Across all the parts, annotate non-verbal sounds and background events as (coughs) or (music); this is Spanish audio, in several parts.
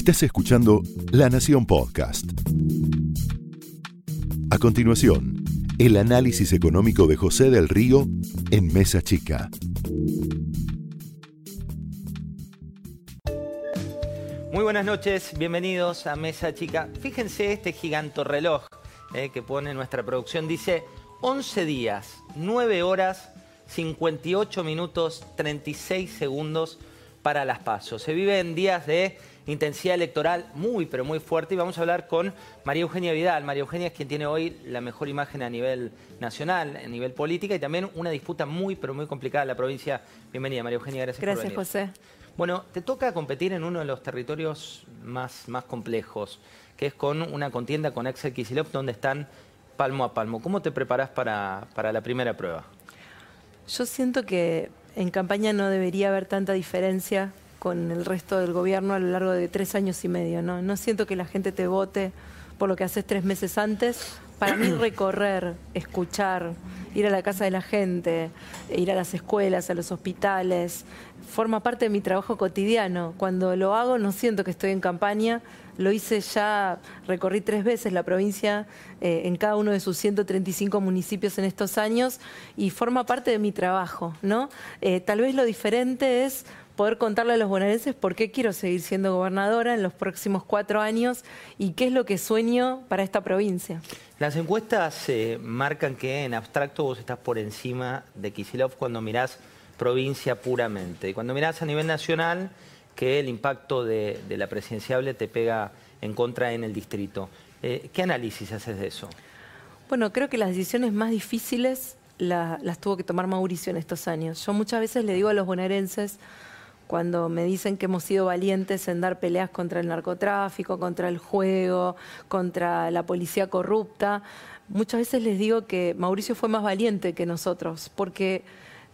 Estás escuchando La Nación Podcast. A continuación, el análisis económico de José del Río en Mesa Chica. Muy buenas noches, bienvenidos a Mesa Chica. Fíjense este giganto reloj eh, que pone nuestra producción. Dice 11 días, 9 horas, 58 minutos, 36 segundos para las pasos. Se vive en días de intensidad electoral muy, pero muy fuerte y vamos a hablar con María Eugenia Vidal. María Eugenia es quien tiene hoy la mejor imagen a nivel nacional, a nivel política y también una disputa muy, pero muy complicada en la provincia. Bienvenida, María Eugenia, gracias, gracias por venir. José. Bueno, te toca competir en uno de los territorios más, más complejos, que es con una contienda con Axel Kicillof, donde están palmo a palmo. ¿Cómo te preparas para, para la primera prueba? Yo siento que en campaña no debería haber tanta diferencia con el resto del gobierno a lo largo de tres años y medio. No, no siento que la gente te vote por lo que haces tres meses antes. Para mí (clears throat) recorrer, escuchar, ir a la casa de la gente, ir a las escuelas, a los hospitales, forma parte de mi trabajo cotidiano. Cuando lo hago no siento que estoy en campaña, lo hice ya, recorrí tres veces la provincia eh, en cada uno de sus 135 municipios en estos años y forma parte de mi trabajo, ¿no? Eh, tal vez lo diferente es poder contarle a los bonaerenses por qué quiero seguir siendo gobernadora en los próximos cuatro años y qué es lo que sueño para esta provincia. Las encuestas eh, marcan que en abstracto vos estás por encima de Kisilov cuando mirás provincia puramente. Y cuando mirás a nivel nacional, que el impacto de, de la presidenciable te pega en contra en el distrito. Eh, ¿Qué análisis haces de eso? Bueno, creo que las decisiones más difíciles la, las tuvo que tomar Mauricio en estos años. Yo muchas veces le digo a los bonaerenses, cuando me dicen que hemos sido valientes en dar peleas contra el narcotráfico, contra el juego, contra la policía corrupta, muchas veces les digo que Mauricio fue más valiente que nosotros, porque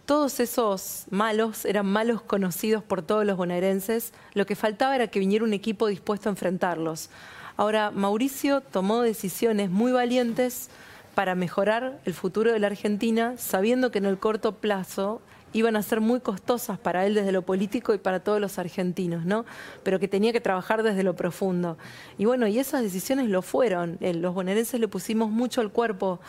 todos esos malos eran malos conocidos por todos los bonaerenses. Lo que faltaba era que viniera un equipo dispuesto a enfrentarlos. Ahora, Mauricio tomó decisiones muy valientes para mejorar el futuro de la Argentina, sabiendo que en el corto plazo iban a ser muy costosas para él desde lo político y para todos los argentinos, ¿no? Pero que tenía que trabajar desde lo profundo. Y bueno, y esas decisiones lo fueron. Los bonaerenses le pusimos mucho al cuerpo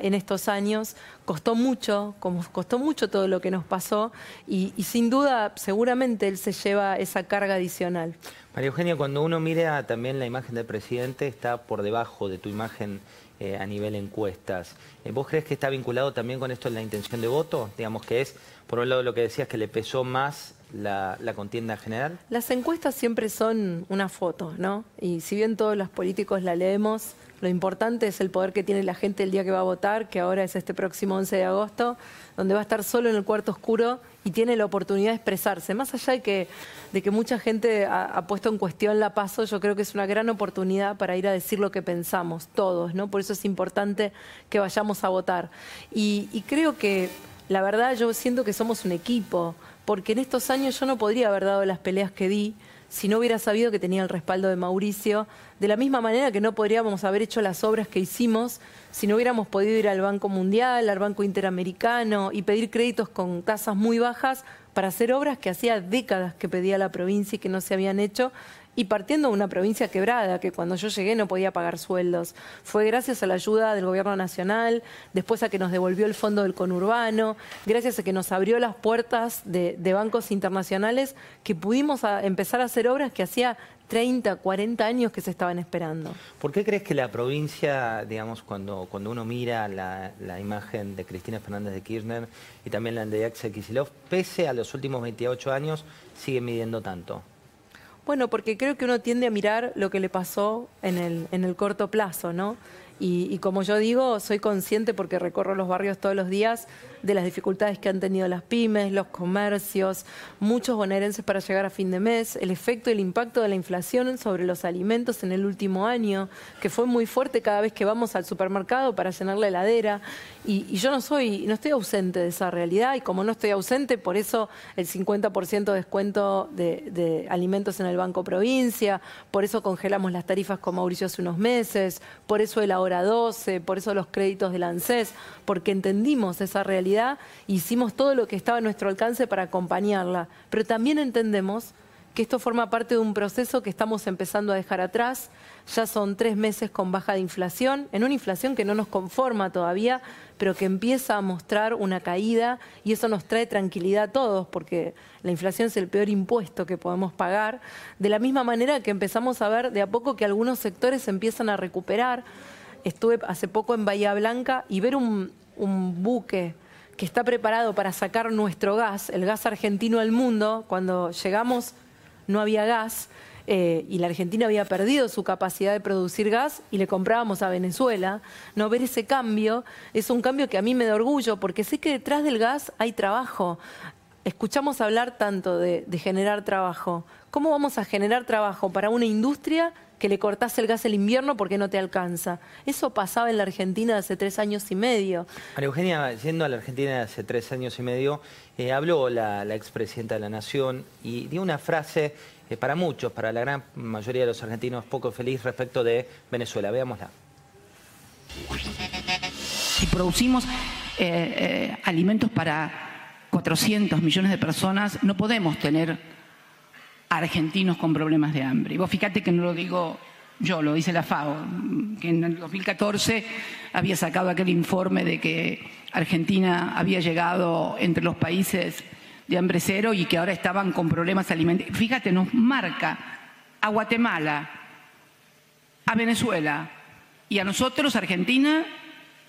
en estos años, costó mucho, como costó mucho todo lo que nos pasó, y, y sin duda, seguramente él se lleva esa carga adicional. María Eugenia, cuando uno mira también la imagen del presidente, está por debajo de tu imagen eh, a nivel encuestas. Eh, ¿Vos crees que está vinculado también con esto en la intención de voto? Digamos que es, por un lado, lo que decías, que le pesó más la, contienda general? Las encuestas siempre son una foto, ¿no? Y si bien todos los políticos la leemos, lo importante es el poder que tiene la gente el día que va a votar, que ahora es este próximo 11 de agosto, donde va a estar solo en el cuarto oscuro y tiene la oportunidad de expresarse. Más allá de que, de que mucha gente ha, puesto en cuestión la paso, yo creo que es una gran oportunidad para ir a decir lo que pensamos, todos, ¿no? Por eso es importante que vayamos a votar. Y creo que, la verdad, yo siento que somos un equipo, porque en estos años yo no podría haber dado las peleas que di si no hubiera sabido que tenía el respaldo de Mauricio, de la misma manera que no podríamos haber hecho las obras que hicimos si no hubiéramos podido ir al Banco Mundial, al Banco Interamericano y pedir créditos con tasas muy bajas para hacer obras que hacía décadas que pedía la provincia y que no se habían hecho y partiendo de una provincia quebrada, que cuando yo llegué no podía pagar sueldos. Fue gracias a la ayuda del gobierno nacional, después a que nos devolvió el fondo del conurbano, gracias a que nos abrió las puertas de, bancos internacionales, que pudimos empezar a hacer obras que hacía 30, 40 años que se estaban esperando. ¿Por qué crees que la provincia, digamos, cuando, cuando uno mira la, la imagen de Cristina Fernández de Kirchner y también la de Axel Kicillof, pese a los últimos 28 años, sigue midiendo tanto? Bueno, porque creo que uno tiende a mirar lo que le pasó en el, en el corto plazo, ¿no? Y, y, como yo digo, soy consciente porque recorro los barrios todos los días de las dificultades que han tenido las pymes, los comercios, muchos bonaerenses para llegar a fin de mes, el efecto y el impacto de la inflación sobre los alimentos en el último año, que fue muy fuerte cada vez que vamos al supermercado para llenar la heladera. Y, yo no soy, no estoy ausente de esa realidad y como no estoy ausente, por eso el 50% de descuento de, de alimentos en el Banco Provincia, por eso congelamos las tarifas con Mauricio hace unos meses, por eso el ahora 12, por eso los créditos del ANSES, porque entendimos esa realidad, hicimos todo lo que estaba a nuestro alcance para acompañarla, pero también entendemos que esto forma parte de un proceso que estamos empezando a dejar atrás. Ya son tres meses con baja de inflación, en una inflación que no nos conforma todavía, pero que empieza a mostrar una caída y eso nos trae tranquilidad a todos, porque la inflación es el peor impuesto que podemos pagar. De la misma manera que empezamos a ver de a poco que algunos sectores empiezan a recuperar. Estuve hace poco en Bahía Blanca y ver un, buque que está preparado para sacar nuestro gas, el gas argentino al mundo, cuando llegamos no había gas eh, y la Argentina había perdido su capacidad de producir gas y le comprábamos a Venezuela. No ver ese cambio es un cambio que a mí me da orgullo porque sé que detrás del gas hay trabajo. Escuchamos hablar tanto de, de generar trabajo. ¿Cómo vamos a generar trabajo para una industria que le cortás el gas el invierno porque no te alcanza. Eso pasaba en la Argentina hace tres años y medio. María Eugenia, yendo a la Argentina hace tres años y medio, eh, habló la, expresidenta de la Nación y dio una frase eh, para muchos, para la gran mayoría de los argentinos, poco feliz respecto de Venezuela. Veámosla. Si producimos eh, alimentos para 400 millones de personas, no podemos tener argentinos con problemas de hambre. Y vos fíjate que no lo digo yo, lo dice la FAO, que en el 2014 había sacado aquel informe de que Argentina había llegado entre los países de hambre cero y que ahora estaban con problemas alimentarios. Fíjate, nos marca a Guatemala, a Venezuela y a nosotros, Argentina,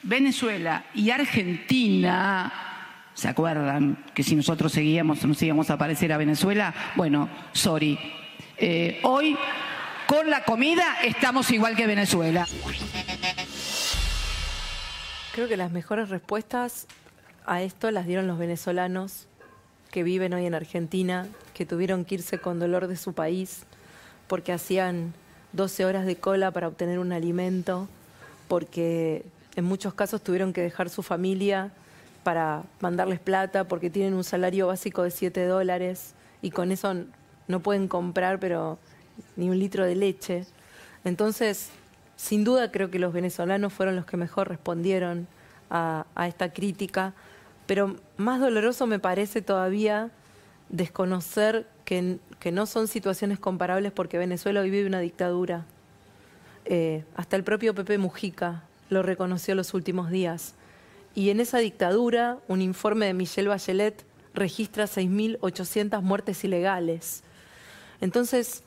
Venezuela y Argentina ¿Se acuerdan que si nosotros seguíamos nos íbamos a aparecer a Venezuela? Bueno, sorry. Eh, hoy, con la comida, estamos igual que Venezuela. Creo que las mejores respuestas a esto las dieron los venezolanos que viven hoy en Argentina, que tuvieron que irse con dolor de su país porque hacían 12 horas de cola para obtener un alimento, porque en muchos casos tuvieron que dejar su familia para mandarles plata porque tienen un salario básico de 7 dólares y con eso no pueden comprar ni un litro de leche. Entonces, sin duda creo que los venezolanos fueron los que mejor respondieron a, esta crítica, pero más doloroso me parece todavía desconocer que, no son situaciones comparables porque Venezuela vive una dictadura. Eh, hasta el propio Pepe Mujica lo reconoció los últimos días. Y en esa dictadura, un informe de Michelle Bachelet registra 6.800 muertes ilegales. Entonces,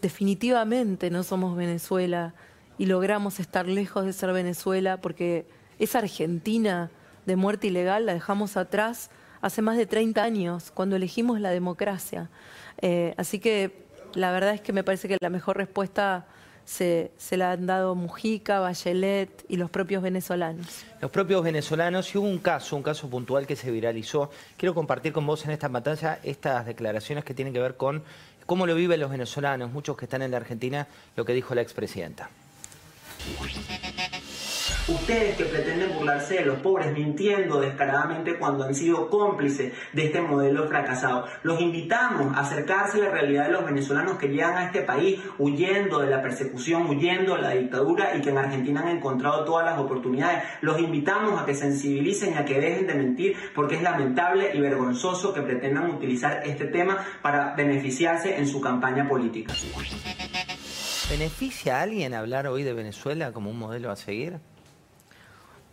definitivamente no somos Venezuela y logramos estar lejos de ser Venezuela porque esa Argentina de muerte ilegal la dejamos atrás hace más de 30 años, cuando elegimos la democracia. Eh, así que la verdad es que me parece que la mejor respuesta se, la han dado Mujica, Bachelet y los propios venezolanos. Los propios venezolanos, y hubo un caso, un caso puntual que se viralizó. Quiero compartir con vos en esta pantalla estas declaraciones que tienen que ver con cómo lo viven los venezolanos, muchos que están en la Argentina, lo que dijo la expresidenta. Ustedes que pretenden burlarse de los pobres mintiendo descaradamente cuando han sido cómplices de este modelo fracasado. Los invitamos a acercarse a la realidad de los venezolanos que llegan a este país huyendo de la persecución, huyendo de la dictadura y que en Argentina han encontrado todas las oportunidades. Los invitamos a que sensibilicen y a que dejen de mentir porque es lamentable y vergonzoso que pretendan utilizar este tema para beneficiarse en su campaña política. ¿Beneficia a alguien hablar hoy de Venezuela como un modelo a seguir?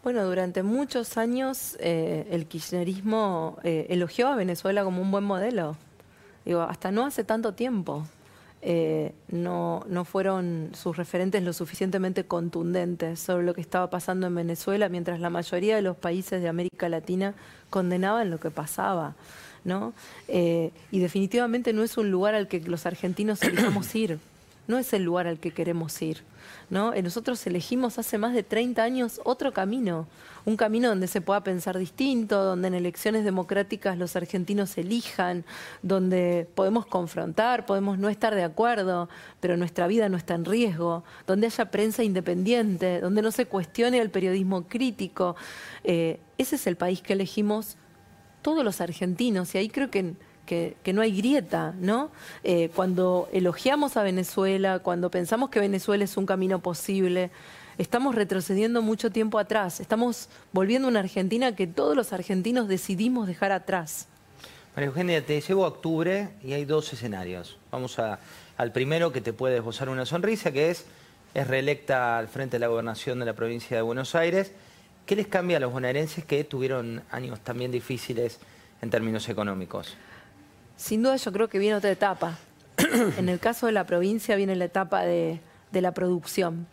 Bueno, durante muchos años eh, el kirchnerismo eh, elogió a Venezuela como un buen modelo. Digo, hasta no hace tanto tiempo eh, no, no fueron sus referentes lo suficientemente contundentes sobre lo que estaba pasando en Venezuela, mientras la mayoría de los países de América Latina condenaban lo que pasaba. ¿no? y definitivamente no es un lugar al que los argentinos (coughs) elijamos ir, no es el lugar al que queremos ir. ¿no? Eh, nosotros elegimos hace más de 30 años otro camino, un camino donde se pueda pensar distinto, donde en elecciones democráticas los argentinos elijan, donde podemos confrontar, podemos no estar de acuerdo, pero nuestra vida no está en riesgo, donde haya prensa independiente, donde no se cuestione el periodismo crítico. Eh, ese es el país que elegimos todos los argentinos y ahí creo que que, no hay grieta, ¿no? Eh, cuando elogiamos a Venezuela, cuando pensamos que Venezuela es un camino posible, estamos retrocediendo mucho tiempo atrás, estamos volviendo a una Argentina que todos los argentinos decidimos dejar atrás. María Eugenia, te llevo a octubre y hay dos escenarios. Vamos al primero que te puede esbozar una sonrisa, que es, es reelecta al frente de la gobernación de la provincia de Buenos Aires. ¿Qué les cambia a los bonaerenses que tuvieron años también difíciles en términos económicos? Sin duda yo creo que viene otra etapa. (coughs) en el caso de la provincia viene la etapa de, de la producción.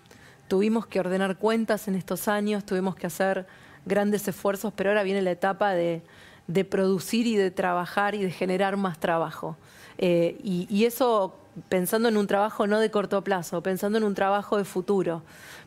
Tuvimos que ordenar cuentas en estos años, tuvimos que hacer grandes esfuerzos, pero ahora viene la etapa de, de producir y de trabajar y de generar más trabajo. Eh, y, eso pensando en un trabajo no de corto plazo, pensando en un trabajo de futuro,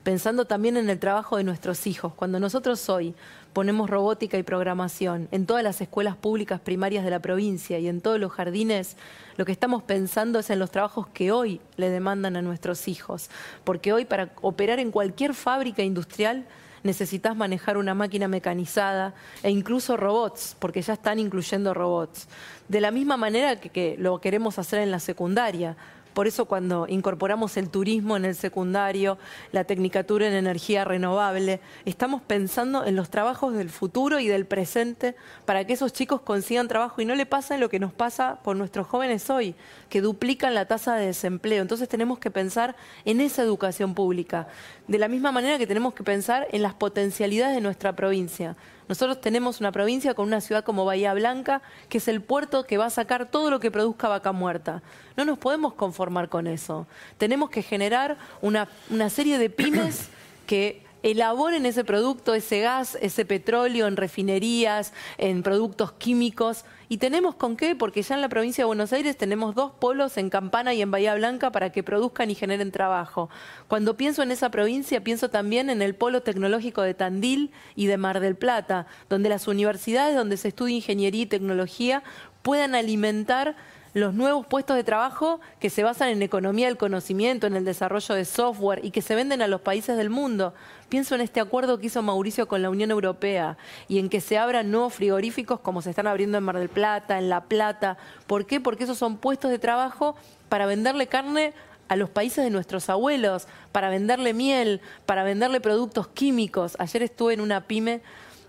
pensando también en el trabajo de nuestros hijos. Cuando nosotros hoy ponemos robótica y programación en todas las escuelas públicas primarias de la provincia y en todos los jardines, lo que estamos pensando es en los trabajos que hoy le demandan a nuestros hijos. Porque hoy para operar en cualquier fábrica industrial, necesitas manejar una máquina mecanizada e incluso robots, porque ya están incluyendo robots. De la misma manera que, que lo queremos hacer en la secundaria. Por eso cuando incorporamos el turismo en el secundario, la tecnicatura en energía renovable, estamos pensando en los trabajos del futuro y del presente para que esos chicos consigan trabajo y no le pase lo que nos pasa con nuestros jóvenes hoy, que duplican la tasa de desempleo. Entonces tenemos que pensar en esa educación pública, de la misma manera que tenemos que pensar en las potencialidades de nuestra provincia. Nosotros tenemos una provincia con una ciudad como Bahía Blanca, que es el puerto que va a sacar todo lo que produzca vaca muerta. No nos podemos conformar con eso. Tenemos que generar una, una serie de pymes que elaboren ese producto, ese gas, ese petróleo en refinerías, en productos químicos. ¿Y tenemos con qué? Porque ya en la provincia de Buenos Aires tenemos dos polos en Campana y en Bahía Blanca para que produzcan y generen trabajo. Cuando pienso en esa provincia, pienso también en el polo tecnológico de Tandil y de Mar del Plata, donde las universidades donde se estudia ingeniería y tecnología puedan alimentar los nuevos puestos de trabajo que se basan en economía del conocimiento, en el desarrollo de software y que se venden a los países del mundo. Pienso en este acuerdo que hizo Mauricio con la Unión Europea y en que se abran nuevos frigoríficos como se están abriendo en Mar del Plata, en La Plata. ¿Por qué? Porque esos son puestos de trabajo para venderle carne a los países de nuestros abuelos, para venderle miel, para venderle productos químicos. Ayer estuve en una pyme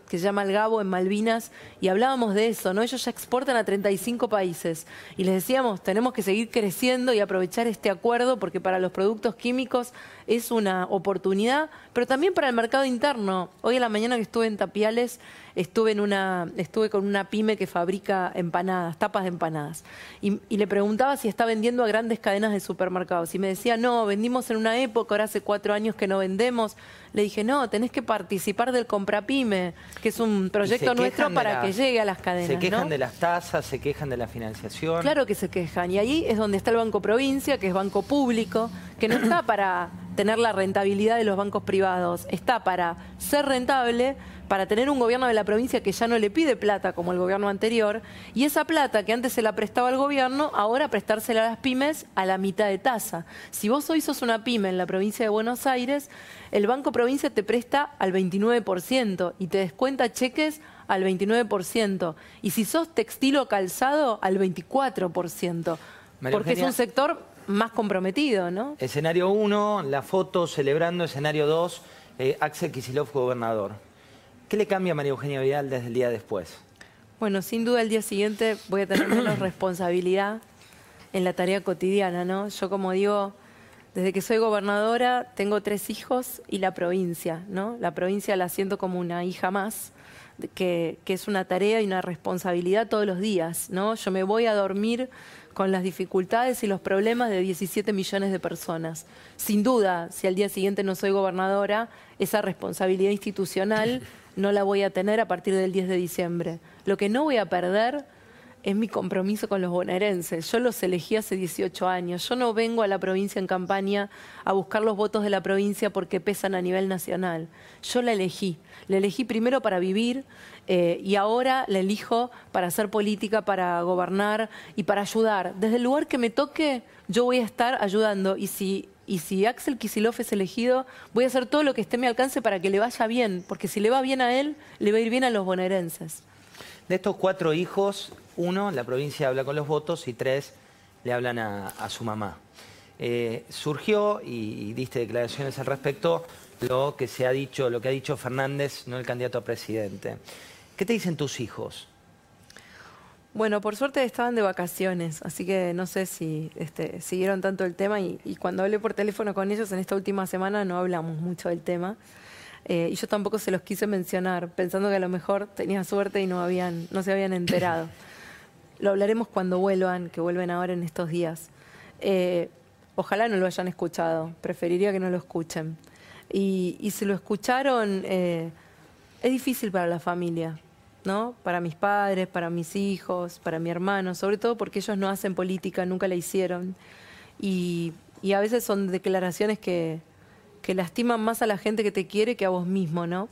que se llama El Gabo en Malvinas, y hablábamos de eso, ¿no? Ellos ya exportan a 35 países. Y les decíamos, tenemos que seguir creciendo y aprovechar este acuerdo porque para los productos químicos es una oportunidad, pero también para el mercado interno. Hoy en la mañana que estuve en Tapiales, estuve, en una, estuve con una pyme que fabrica empanadas, tapas de empanadas. Y, y le preguntaba si está vendiendo a grandes cadenas de supermercados. Y me decía, no, vendimos en una época, ahora hace cuatro años que no vendemos. Le dije, no, tenés que participar del Comprapyme, que es un proyecto nuestro para que llegue a las cadenas. Se quejan de las tasas, se quejan de la financiación. Claro que se quejan. Y ahí es donde está el Banco Provincia, que es banco público, que no está para tener la rentabilidad de los bancos privados, está para ser rentable, para tener un gobierno de la provincia que ya no le pide plata como el gobierno anterior, y esa plata que antes se la prestaba al gobierno, ahora prestársela a las pymes a la mitad de tasa. Si vos hoy sos una pyme en la provincia de Buenos Aires, el Banco Provincia te presta al 29% y te descuenta cheques al 29%. Y si sos textil o calzado, al 24%. porque es un sector más comprometido, ¿no? Escenario 1, la foto celebrando. Escenario 2, eh, Axel Kisilov, gobernador. ¿Qué le cambia a María Eugenia Vidal desde el día después? Bueno, sin duda el día siguiente voy a tener menos (clears throat) responsabilidad en la tarea cotidiana, ¿no? Yo como digo, desde que soy gobernadora tengo tres hijos y la provincia, ¿no? La provincia la siento como una hija más, que, que es una tarea y una responsabilidad todos los días, ¿no? Yo me voy a dormir con las dificultades y los problemas de 17 millones de personas. Sin duda, si al día siguiente no soy gobernadora, esa responsabilidad institucional (laughs) no la voy a tener a partir del 10 de diciembre. Lo que no voy a perder es mi compromiso con los bonaerenses. Yo los elegí hace 18 años. Yo no vengo a la provincia en campaña a buscar los votos de la provincia porque pesan a nivel nacional. Yo la elegí. La elegí primero para vivir eh, y ahora la elijo para hacer política, para gobernar y para ayudar. Desde el lugar que me toque, yo voy a estar ayudando. Y si, y si Axel Kisilov es elegido, voy a hacer todo lo que esté a mi alcance para que le vaya bien, porque si le va bien a él, le va a ir bien a los bonaerenses. De estos cuatro hijos, uno, la provincia habla con los votos y tres, le hablan a, su mamá. Eh, surgió, y, diste declaraciones al respecto, lo que se ha dicho, lo que ha dicho Fernández, no el candidato a presidente. ¿Qué te dicen tus hijos? Bueno, por suerte estaban de vacaciones, así que no sé si este, siguieron tanto el tema y, cuando hablé por teléfono con ellos en esta última semana no hablamos mucho del tema. Eh, y yo tampoco se los quise mencionar, pensando que a lo mejor tenía suerte y no, habían, no se habían enterado. (coughs) Lo hablaremos cuando vuelvan, que vuelven ahora en estos días. Eh, ojalá no lo hayan escuchado, preferiría que no lo escuchen. Y, si lo escucharon, eh, es difícil para la familia, ¿no? Para mis padres, para mis hijos, para mi hermano, sobre todo porque ellos no hacen política, nunca la hicieron. Y, a veces son declaraciones que, que, lastiman más a la gente que te quiere que a vos mismo, ¿no?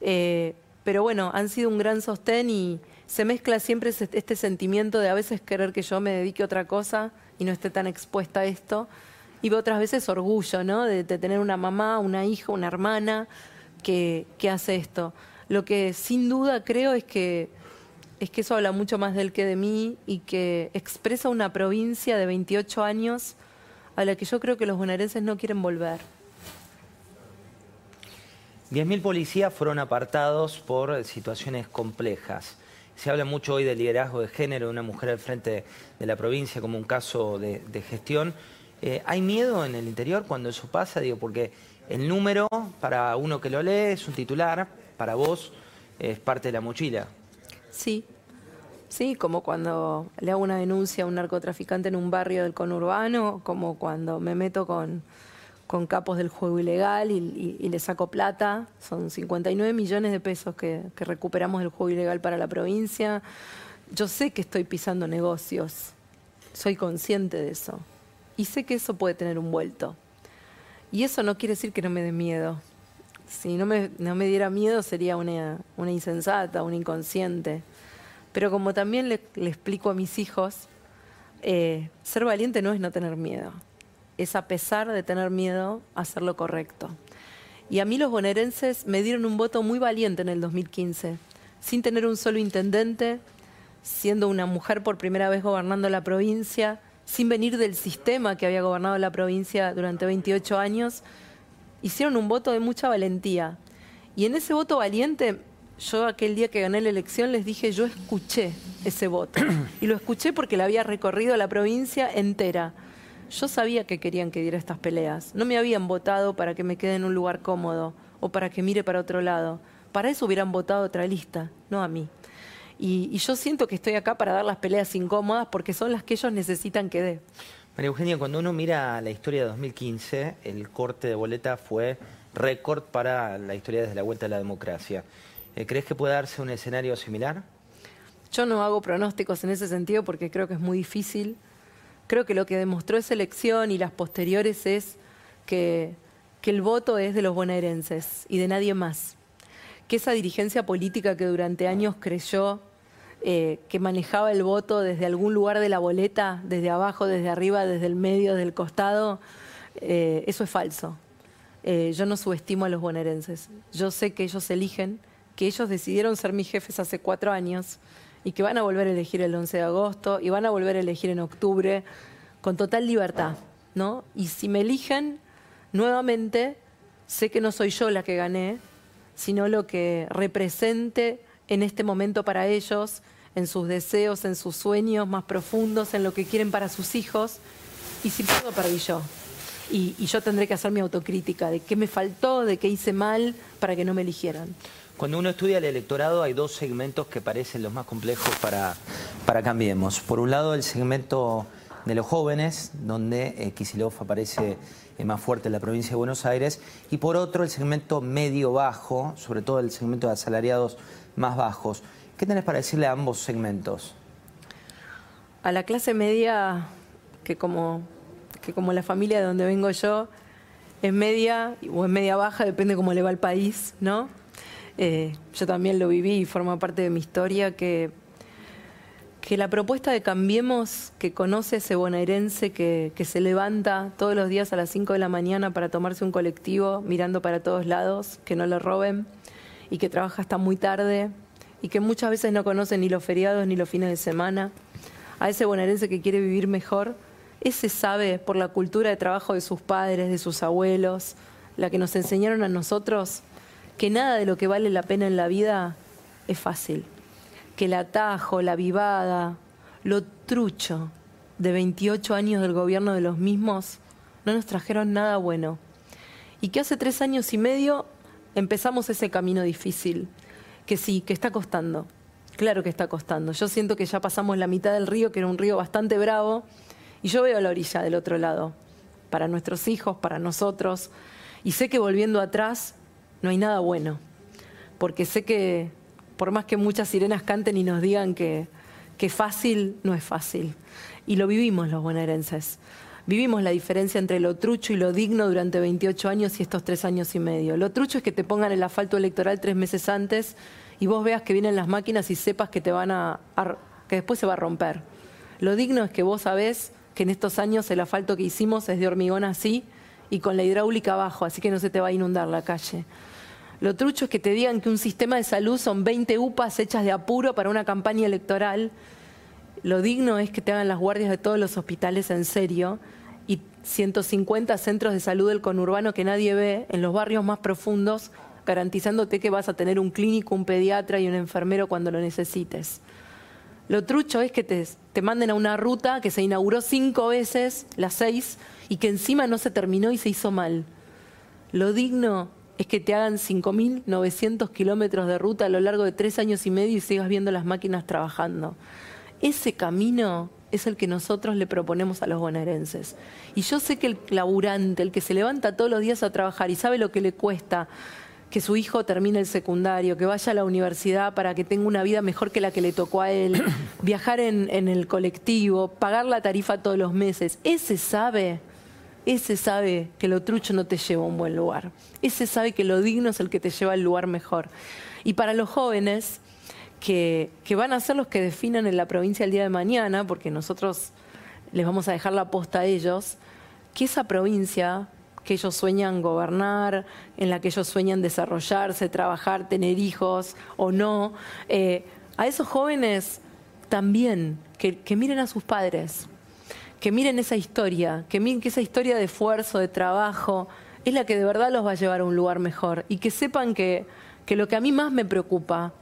Eh, pero bueno, han sido un gran sostén y se mezcla siempre este sentimiento de a veces querer que yo me dedique a otra cosa y no esté tan expuesta a esto. Y otras veces orgullo, ¿no? De, tener una mamá, una hija, una hermana que, que, hace esto. Lo que sin duda creo es que, es que eso habla mucho más de él que de mí y que expresa una provincia de 28 años a la que yo creo que los bonaerenses no quieren volver. 10.000 policías fueron apartados por situaciones complejas. Se habla mucho hoy del liderazgo de género de una mujer al frente de la provincia como un caso de, gestión. Eh, ¿Hay miedo en el interior cuando eso pasa? Digo, porque el número, para uno que lo lee, es un titular, para vos es parte de la mochila. Sí, sí, como cuando le hago una denuncia a un narcotraficante en un barrio del conurbano, como cuando me meto con con capos del juego ilegal y, le saco plata. Son 59 millones de pesos que, recuperamos del juego ilegal para la provincia. Yo sé que estoy pisando negocios, soy consciente de eso. Y sé que eso puede tener un vuelto. Y eso no quiere decir que no me dé miedo. Si no me, no me diera miedo sería una, una insensata, una inconsciente. Pero como también le, explico a mis hijos, eh, ser valiente no es no tener miedo es a pesar de tener miedo hacer lo correcto. Y a mí los bonaerenses me dieron un voto muy valiente en el 2015, sin tener un solo intendente, siendo una mujer por primera vez gobernando la provincia, sin venir del sistema que había gobernado la provincia durante 28 años, hicieron un voto de mucha valentía. Y en ese voto valiente, yo aquel día que gané la elección les dije, yo escuché ese voto. Y lo escuché porque la había recorrido la provincia entera yo sabía que querían que diera estas peleas. No me habían votado para que me quede en un lugar cómodo o para que mire para otro lado. Para eso hubieran votado otra lista, no a mí. Y, yo siento que estoy acá para dar las peleas incómodas porque son las que ellos necesitan que dé. María Eugenia, cuando uno mira la historia de 2015, el corte de boleta fue récord para la historia desde la vuelta a la democracia. Eh, ¿Crees que puede darse un escenario similar? Yo no hago pronósticos en ese sentido porque creo que es muy difícil creo que lo que demostró esa elección y las posteriores es que, el voto es de los bonaerenses y de nadie más. Que esa dirigencia política que durante años creyó eh, que manejaba el voto desde algún lugar de la boleta, desde abajo, desde arriba, desde el medio, desde el costado, eh, eso es falso. Eh, yo no subestimo a los bonaerenses. Yo sé que ellos eligen, que ellos decidieron ser mis jefes hace cuatro años y que van a volver a elegir el 11 de agosto y van a volver a elegir en octubre con total libertad, ¿no? Y si me eligen nuevamente, sé que no soy yo la que gané, sino lo que represente en este momento para ellos, en sus deseos, en sus sueños más profundos, en lo que quieren para sus hijos, y si puedo, perdí yo. Y, y yo tendré que hacer mi autocrítica de qué me faltó, de qué hice mal para que no me eligieran. Cuando uno estudia el electorado hay dos segmentos que parecen los más complejos para, para Cambiemos. Por un lado el segmento de los jóvenes, donde eh, aparece eh, más fuerte en la provincia de Buenos Aires, y por otro el segmento medio-bajo, sobre todo el segmento de asalariados más bajos. ¿Qué tenés para decirle a ambos segmentos? A la clase media, que como, que como la familia de donde vengo yo, es media o es media baja, depende cómo le va al país, ¿no? Eh, yo también lo viví y forma parte de mi historia, que, que la propuesta de Cambiemos, que conoce ese bonaerense que, que se levanta todos los días a las 5 de la mañana para tomarse un colectivo, mirando para todos lados, que no le roben y que trabaja hasta muy tarde y que muchas veces no conoce ni los feriados ni los fines de semana, a ese bonaerense que quiere vivir mejor, ese sabe por la cultura de trabajo de sus padres, de sus abuelos, la que nos enseñaron a nosotros, que nada de lo que vale la pena en la vida es fácil, que el atajo, la vivada, lo trucho de 28 años del gobierno de los mismos no nos trajeron nada bueno. Y que hace tres años y medio empezamos ese camino difícil, que sí, que está costando. Claro que está costando. Yo siento que ya pasamos la mitad del río, que era un río bastante bravo, y yo veo la orilla del otro lado, para nuestros hijos, para nosotros, y sé que volviendo atrás no hay nada bueno, porque sé que por más que muchas sirenas canten y nos digan que, que fácil, no es fácil. Y lo vivimos los bonaerenses. Vivimos la diferencia entre lo trucho y lo digno durante 28 años y estos tres años y medio. Lo trucho es que te pongan el asfalto electoral tres meses antes y vos veas que vienen las máquinas y sepas que te van a, que después se va a romper. Lo digno es que vos sabés que en estos años el asfalto que hicimos es de hormigón así y con la hidráulica abajo, así que no se te va a inundar la calle. Lo trucho es que te digan que un sistema de salud son 20 UPAs hechas de apuro para una campaña electoral lo digno es que te hagan las guardias de todos los hospitales en serio y 150 centros de salud del conurbano que nadie ve en los barrios más profundos, garantizándote que vas a tener un clínico, un pediatra y un enfermero cuando lo necesites. Lo trucho es que te, manden a una ruta que se inauguró cinco veces, las seis, y que encima no se terminó y se hizo mal. Lo digno es que te hagan 5.900 kilómetros de ruta a lo largo de tres años y medio y sigas viendo las máquinas trabajando. Ese camino es el que nosotros le proponemos a los bonaerenses. Y yo sé que el laburante, el que se levanta todos los días a trabajar y sabe lo que le cuesta que su hijo termine el secundario, que vaya a la universidad para que tenga una vida mejor que la que le tocó a él, (coughs) viajar en, en el colectivo, pagar la tarifa todos los meses, ese sabe, ese sabe que lo trucho no te lleva a un buen lugar. Ese sabe que lo digno es el que te lleva al lugar mejor. Y para los jóvenes, que, van a ser los que definan en la provincia el día de mañana, porque nosotros les vamos a dejar la posta a ellos, que esa provincia que ellos sueñan gobernar, en la que ellos sueñan desarrollarse, trabajar, tener hijos o no, eh, a esos jóvenes también, que, que, miren a sus padres, que miren esa historia, que miren que esa historia de esfuerzo, de trabajo, es la que de verdad los va a llevar a un lugar mejor y que sepan que, que lo que a mí más me preocupa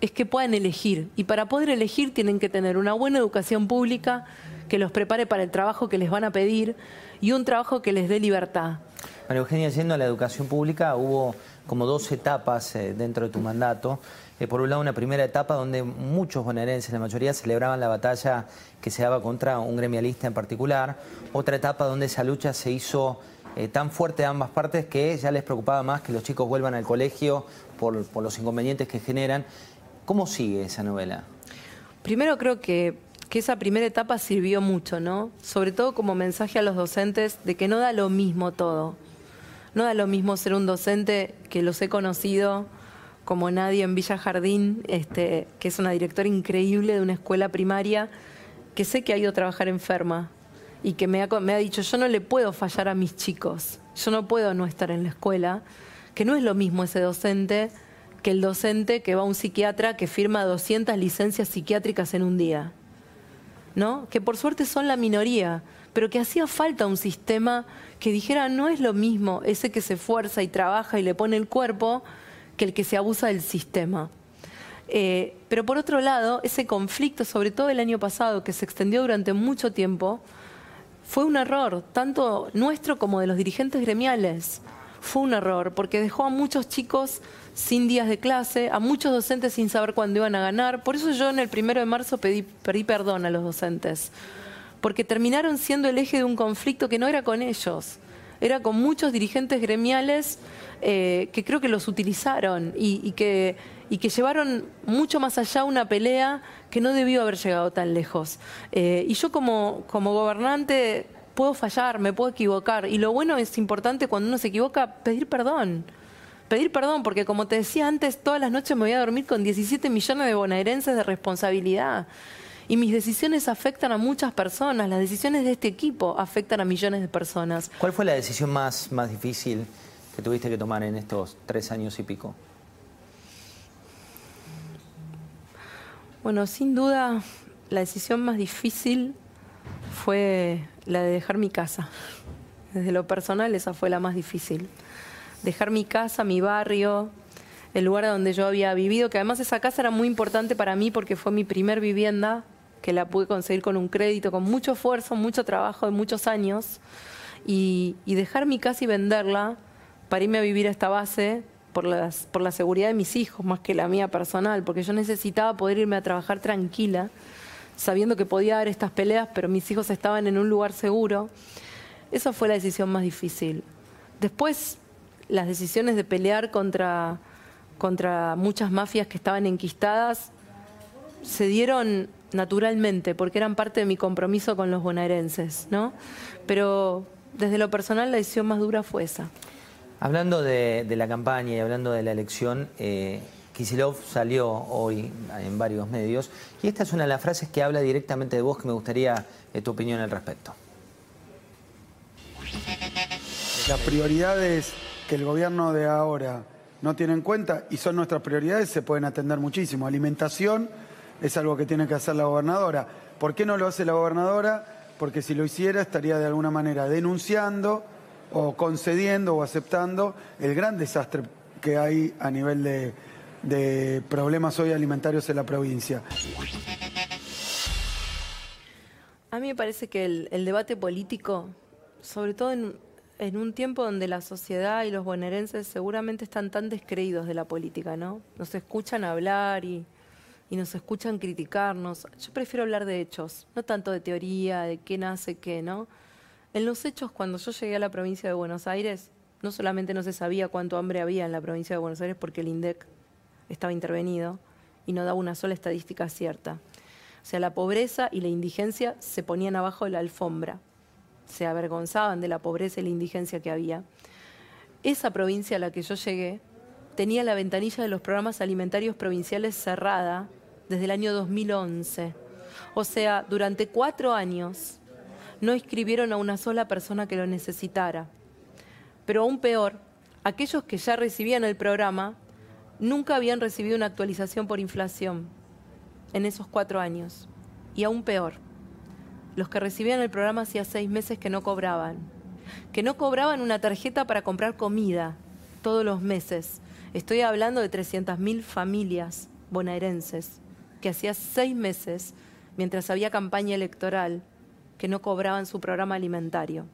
es que puedan elegir. Y para poder elegir tienen que tener una buena educación pública que los prepare para el trabajo que les van a pedir y un trabajo que les dé libertad. María Eugenia, yendo a la educación pública, hubo como dos etapas eh, dentro de tu mandato. Eh, por un lado, una primera etapa donde muchos bonaerenses, la mayoría, celebraban la batalla que se daba contra un gremialista en particular. Otra etapa donde esa lucha se hizo eh, tan fuerte de ambas partes que ya les preocupaba más que los chicos vuelvan al colegio por, por los inconvenientes que generan. ¿Cómo sigue esa novela? Primero creo que, esa primera etapa sirvió mucho, ¿no? Sobre todo como mensaje a los docentes de que no da lo mismo todo. No da lo mismo ser un docente que los he conocido como nadie en Villa Jardín, este, que es una directora increíble de una escuela primaria, que sé que ha ido a trabajar enferma y que me ha, me ha dicho, yo no le puedo fallar a mis chicos, yo no puedo no estar en la escuela, que no es lo mismo ese docente que el docente que va a un psiquiatra que firma 200 licencias psiquiátricas en un día. ¿No? Que por suerte son la minoría, pero que hacía falta un sistema que dijera no es lo mismo ese que se esfuerza y trabaja y le pone el cuerpo que el que se abusa del sistema. Eh, pero por otro lado, ese conflicto, sobre todo el año pasado, que se extendió durante mucho tiempo, fue un error, tanto nuestro como de los dirigentes gremiales. Fue un error, porque dejó a muchos chicos sin días de clase, a muchos docentes sin saber cuándo iban a ganar. Por eso yo en el primero de marzo pedí, pedí perdón a los docentes, porque terminaron siendo el eje de un conflicto que no era con ellos, era con muchos dirigentes gremiales eh, que creo que los utilizaron y, que, y que llevaron mucho más allá una pelea que no debió haber llegado tan lejos. Eh, y yo como, como gobernante puedo fallar, me puedo equivocar. Y lo bueno es importante cuando uno se equivoca pedir perdón pedir perdón, porque como te decía antes, todas las noches me voy a dormir con 17 millones de bonaerenses de responsabilidad. Y mis decisiones afectan a muchas personas, las decisiones de este equipo afectan a millones de personas. ¿Cuál fue la decisión más, más difícil que tuviste que tomar en estos tres años y pico? Bueno, sin duda, la decisión más difícil fue la de dejar mi casa. Desde lo personal, esa fue la más difícil dejar mi casa, mi barrio, el lugar donde yo había vivido, que además esa casa era muy importante para mí porque fue mi primer vivienda, que la pude conseguir con un crédito, con mucho esfuerzo, mucho trabajo de muchos años, y, dejar mi casa y venderla para irme a vivir a esta base por, las, la seguridad de mis hijos más que la mía personal, porque yo necesitaba poder irme a trabajar tranquila, sabiendo que podía dar estas peleas, pero mis hijos estaban en un lugar seguro. Esa fue la decisión más difícil. Después, las decisiones de pelear contra muchas mafias que estaban enquistadas se dieron naturalmente, porque eran parte de mi compromiso con los bonaerenses, ¿no? Pero desde lo personal la decisión más dura fue esa. Hablando de, la campaña y hablando de la elección, eh, Kisilov salió hoy en varios medios y esta es una de las frases que habla directamente de vos que me gustaría eh, tu opinión al respecto. Las prioridades que el gobierno de ahora no tiene en cuenta y son nuestras prioridades se pueden atender muchísimo. Alimentación es algo que tiene que hacer la gobernadora. ¿Por qué no lo hace la gobernadora? Porque si lo hiciera estaría de alguna manera denunciando o concediendo o aceptando el gran desastre que hay a nivel de, problemas hoy alimentarios en la provincia. A mí me parece que el, debate político, sobre todo en, en, un tiempo donde la sociedad y los bonaerenses seguramente están tan descreídos de la política, ¿no? Nos escuchan hablar y, y nos escuchan criticarnos. Yo prefiero hablar de hechos, no tanto de teoría, de qué nace qué, ¿no? En los hechos, cuando yo llegué a la provincia de Buenos Aires, no solamente no se sabía cuánto hambre había en la provincia de Buenos Aires porque el INDEC estaba intervenido y no daba una sola estadística cierta. O sea, la pobreza y la indigencia se ponían abajo de la alfombra. Se avergonzaban de la pobreza y la indigencia que había. Esa provincia a la que yo llegué tenía la ventanilla de los programas alimentarios provinciales cerrada desde el año 2011. O sea, durante cuatro años no inscribieron a una sola persona que lo necesitara. Pero aún peor, aquellos que ya recibían el programa nunca habían recibido una actualización por inflación en esos cuatro años. Y aún peor, los que recibían el programa hacía seis meses que no cobraban, que no cobraban una tarjeta para comprar comida todos los meses. Estoy hablando de 300.000 familias bonaerenses que hacía seis meses, mientras había campaña electoral, que no cobraban su programa alimentario.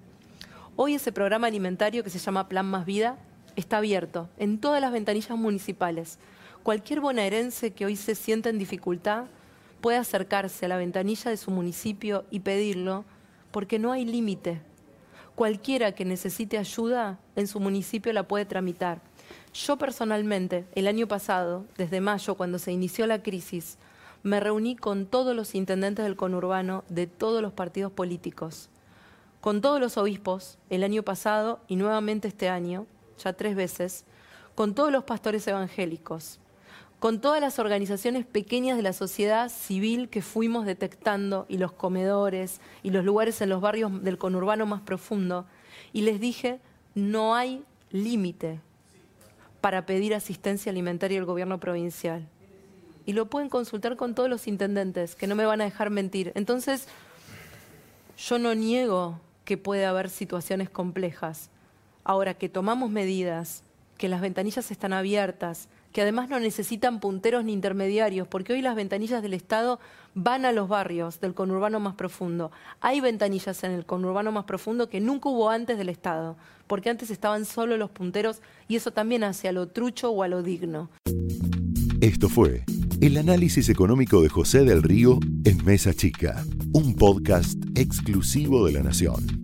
Hoy ese programa alimentario que se llama Plan Más Vida está abierto en todas las ventanillas municipales. Cualquier bonaerense que hoy se sienta en dificultad puede acercarse a la ventanilla de su municipio y pedirlo porque no hay límite. Cualquiera que necesite ayuda en su municipio la puede tramitar. Yo personalmente, el año pasado, desde mayo, cuando se inició la crisis, me reuní con todos los intendentes del conurbano de todos los partidos políticos, con todos los obispos el año pasado y nuevamente este año, ya tres veces, con todos los pastores evangélicos, con todas las organizaciones pequeñas de la sociedad civil que fuimos detectando y los comedores y los lugares en los barrios del conurbano más profundo, y les dije, no hay límite para pedir asistencia alimentaria al gobierno provincial y lo pueden consultar con todos los intendentes, que no me van a dejar mentir. Entonces, yo no niego que puede haber situaciones complejas. Ahora que tomamos medidas, que las ventanillas están abiertas, que además no necesitan punteros ni intermediarios, porque hoy las ventanillas del Estado van a los barrios del conurbano más profundo. Hay ventanillas en el conurbano más profundo que nunca hubo antes del Estado, porque antes estaban solo los punteros y eso también hace a lo trucho o a lo digno. Esto fue el análisis económico de José del Río en Mesa Chica, un podcast exclusivo de La Nación.